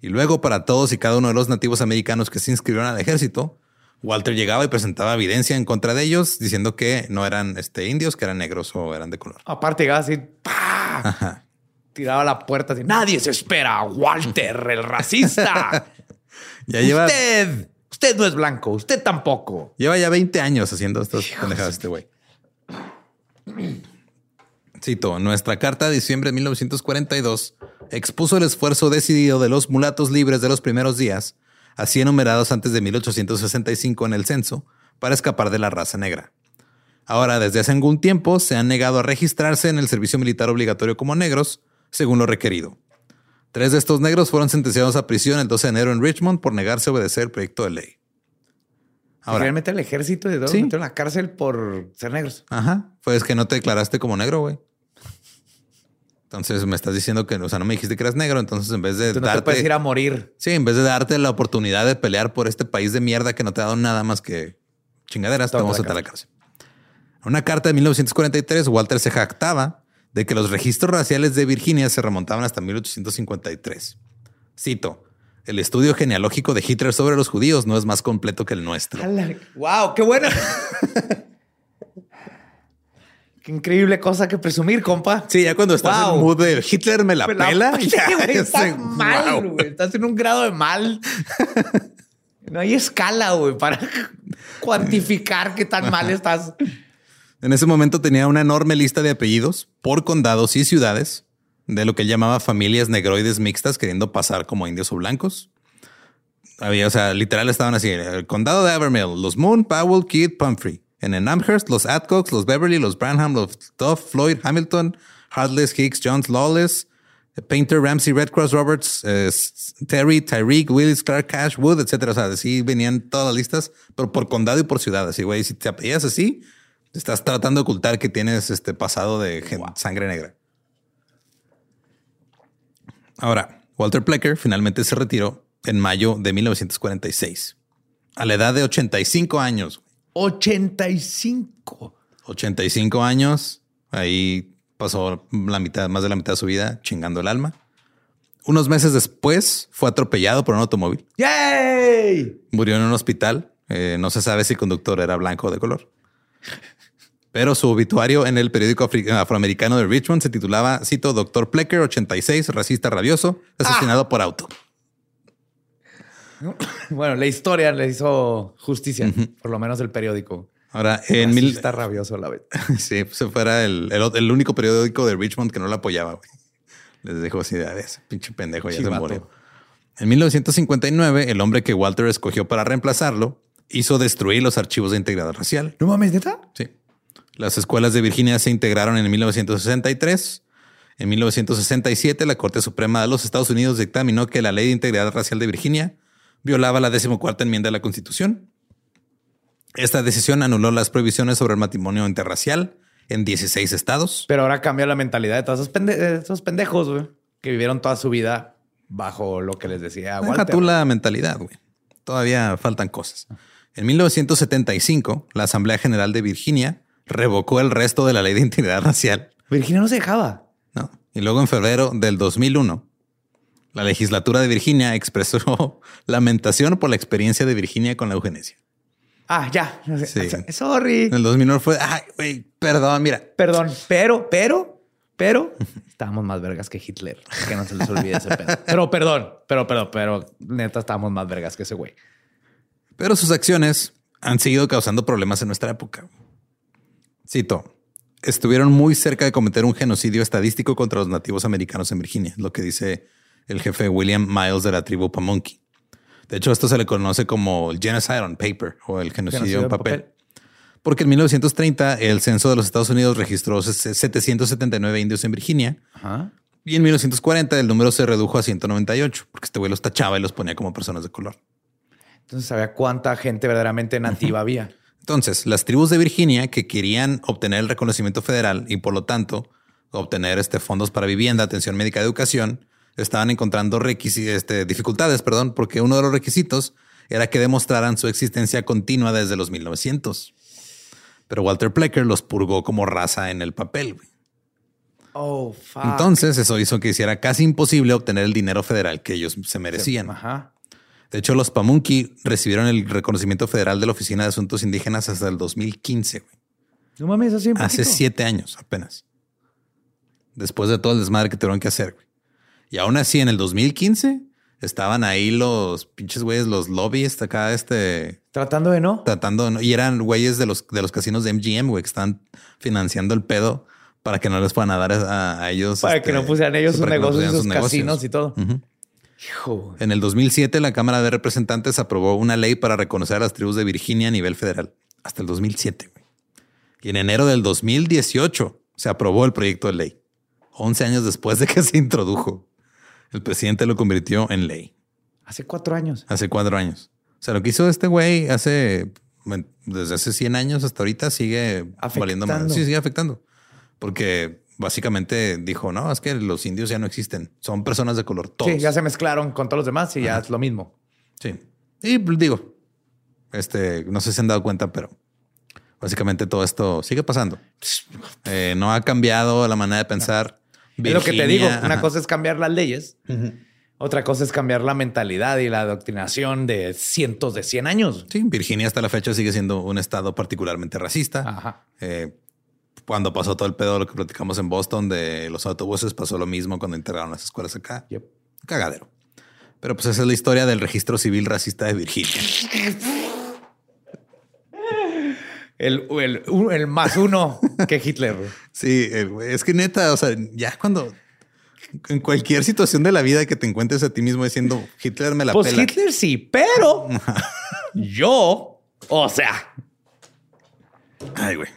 Y luego, para todos y cada uno de los nativos americanos que se inscribieron al ejército, Walter llegaba y presentaba evidencia en contra de ellos, diciendo que no eran este, indios, que eran negros o eran de color. Aparte, llegaba así, tiraba la puerta así. Nadie se espera, Walter, el racista. ya lleva... Usted, usted no es blanco, usted tampoco. Lleva ya 20 años haciendo estas pendejadas este güey. Cito, nuestra carta de diciembre de 1942 expuso el esfuerzo decidido de los mulatos libres de los primeros días así enumerados antes de 1865 en el censo, para escapar de la raza negra. Ahora, desde hace algún tiempo, se han negado a registrarse en el servicio militar obligatorio como negros, según lo requerido. Tres de estos negros fueron sentenciados a prisión el 12 de enero en Richmond por negarse a obedecer el proyecto de ley. Ahora, realmente el ejército y todo sí. en la cárcel por ser negros. Ajá. Pues que no te declaraste como negro, güey. Entonces me estás diciendo que, o sea, no me dijiste que eras negro. Entonces, en vez de no te puedes ir a morir. Sí, en vez de darte la oportunidad de pelear por este país de mierda que no te ha dado nada más que chingaderas, te vamos a la cárcel. En una carta de 1943, Walter se jactaba de que los registros raciales de Virginia se remontaban hasta 1853. Cito. El estudio genealógico de Hitler sobre los judíos no es más completo que el nuestro. ¡Wow! ¡Qué bueno! Qué increíble cosa que presumir, compa. Sí, ya cuando estás en mood de Hitler me la, pela. estás mal, güey. Estás en un grado de mal. no hay escala, güey, para cuantificar qué tan mal estás. En ese momento tenía una enorme lista de apellidos por condados y ciudades de lo que llamaba familias negroides mixtas queriendo pasar como indios o blancos. Había, o sea, literal estaban así: el condado de Avermill, los Moon, Powell, Kidd, Pumphrey. En el Amherst, los Adcox, los Beverly, los Branham, los Duff, Floyd, Hamilton, Hartless, Hicks, Jones, Lawless, Painter, Ramsey, Red Cross, Roberts, eh, Terry, Tyreek, Willis, Clark, Cash, Wood, etcétera. O sea, sí venían todas las listas, pero por condado y por ciudad. Así, güey, si te apellidas así, estás tratando de ocultar que tienes este pasado de sangre negra. Ahora, Walter Plecker finalmente se retiró en mayo de 1946, a la edad de 85 años. 85. 85 años. Ahí pasó la mitad, más de la mitad de su vida chingando el alma. Unos meses después fue atropellado por un automóvil. ¡Yay! Murió en un hospital. Eh, no se sabe si el conductor era blanco o de color. Pero su obituario en el periódico afroamericano de Richmond se titulaba, cito, Doctor Plecker, 86, racista rabioso, asesinado por auto. Bueno, la historia le hizo justicia, por lo menos el periódico. Ahora, en mil... Está rabioso la vez. sí, pues fuera el, el, único periódico de Richmond que no lo apoyaba. Les dejo así de "A ver, ese pinche pendejo ya se Chivato. murió. En 1959, el hombre que Walter escogió para reemplazarlo hizo destruir los archivos de integridad racial. ¿No mames, neta? Sí. Las escuelas de Virginia se integraron en 1963. En 1967, la Corte Suprema de los Estados Unidos dictaminó que la Ley de Integridad Racial de Virginia violaba la decimocuarta enmienda de la Constitución. Esta decisión anuló las prohibiciones sobre el matrimonio interracial en 16 estados. Pero ahora cambia la mentalidad de todos esos, pende- de esos pendejos, que vivieron toda su vida bajo lo que les decía Deja tú la mentalidad, güey. Todavía faltan cosas. En 1975, la Asamblea General de Virginia revocó el resto de la Ley de Integridad Racial Virginia no se dejaba. No. Y luego en febrero del 2001, la legislatura de Virginia expresó lamentación por la experiencia de Virginia con la eugenesia. Ah, ya. Sí. Sorry. En el 2001 fue, ay, güey, perdón, mira. Perdón, pero, pero, pero estábamos más vergas que Hitler. Que no se les olvide ese pedo. Pero perdón, pero, pero, pero neta estábamos más vergas que ese güey. Pero sus acciones han seguido causando problemas en nuestra época. Cito, estuvieron muy cerca de cometer un genocidio estadístico contra los nativos americanos en Virginia, lo que dice el jefe William Miles de la tribu Pamunkey. De hecho, esto se le conoce como el genocide on paper o el genocidio, Genocidio en papel. papel. Porque en 1930 el censo de los Estados Unidos registró 779 indios en Virginia Ajá. y en 1940 el número se redujo a 198 porque este güey los tachaba y los ponía como personas de color. Entonces sabía cuánta gente verdaderamente nativa había. Entonces, las tribus de Virginia que querían obtener el reconocimiento federal y por lo tanto obtener este, fondos para vivienda, atención médica, educación, estaban encontrando este, dificultades, perdón, porque uno de los requisitos era que demostraran su existencia continua desde los 1900. Pero Walter Plecker los purgó como raza en el papel. güey. Oh, fuck. Entonces, eso hizo que hiciera casi imposible obtener el dinero federal que ellos se merecían. Ajá. De hecho, los Pamunkey recibieron el reconocimiento federal de la Oficina de Asuntos Indígenas hasta el 2015. güey. No mames, Hace poquito. siete años apenas. Después de todo el desmadre que tuvieron que hacer. güey. Y aún así, en el 2015 estaban ahí los pinches güeyes, los lobbies acá, este, Tratando de no. tratando, ¿no? y eran güeyes de los, de los casinos de MGM, güey, que están financiando el pedo para que no les puedan dar a, a ellos. Para este, que no pusieran ellos sus no negocios, pusieran sus, casinos y todo. Ujú. Hijo. En el 2007, la Cámara de Representantes aprobó una ley para reconocer a las tribus de Virginia a nivel federal. Hasta el 2007. güey. Y en enero del 2018 se aprobó el proyecto de ley. 11 años después de que se introdujo. El presidente lo convirtió en ley Hace cuatro años. hace cuatro años. O sea, lo que hizo este güey hace, desde hace 100 años hasta ahorita sigue valiendo más. Afectando. Sí, sigue afectando. Porque básicamente dijo, no, es que los indios ya no existen. Son personas de color. Todos. Sí, ya se mezclaron con todos los demás y ya es lo mismo. Sí. Y pues, digo, este, no sé si se han dado cuenta, pero básicamente todo esto sigue pasando. Eh, no ha cambiado la manera de pensar. Es lo que te digo. Virginia, Una ajá. cosa es cambiar las leyes. Otra cosa es cambiar la mentalidad y la adoctrinación de cientos de 100 años. Sí, Virginia hasta la fecha sigue siendo un estado particularmente racista. Ajá. Eh, cuando pasó todo el pedo, lo que platicamos en Boston de los autobuses, pasó lo mismo cuando integraron las escuelas acá. Yep. Cagadero. Pero pues esa es la historia del registro civil racista de Virginia. El, el, el más uno que Hitler. Sí, es que neta, o sea, ya cuando en cualquier situación de la vida que te encuentres a ti mismo diciendo Hitler me la Pues pela. Hitler sí, pero yo, o sea, Ay, güey.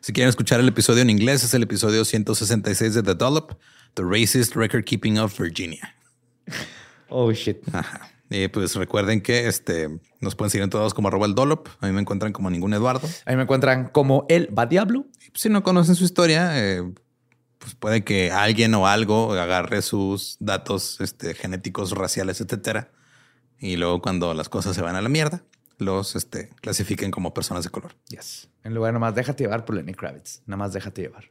Si quieren escuchar el episodio en inglés, es el episodio 166 de The Dollop, The Racist Record Keeping of Virginia. oh shit. Ajá. Y pues recuerden que este nos pueden seguir en todos como arroba el Dollop. A mí me encuentran como ningún Eduardo. Ahí me encuentran como el va diablo. Y, pues, si no conocen su historia, eh, pues puede que alguien o algo agarre sus datos este, genéticos, raciales, etcétera. Y luego cuando las cosas se van a la mierda, los este, clasifiquen como personas de color. Yes. En lugar de nomás déjate llevar por Lenny Kravitz. Nada más déjate llevar.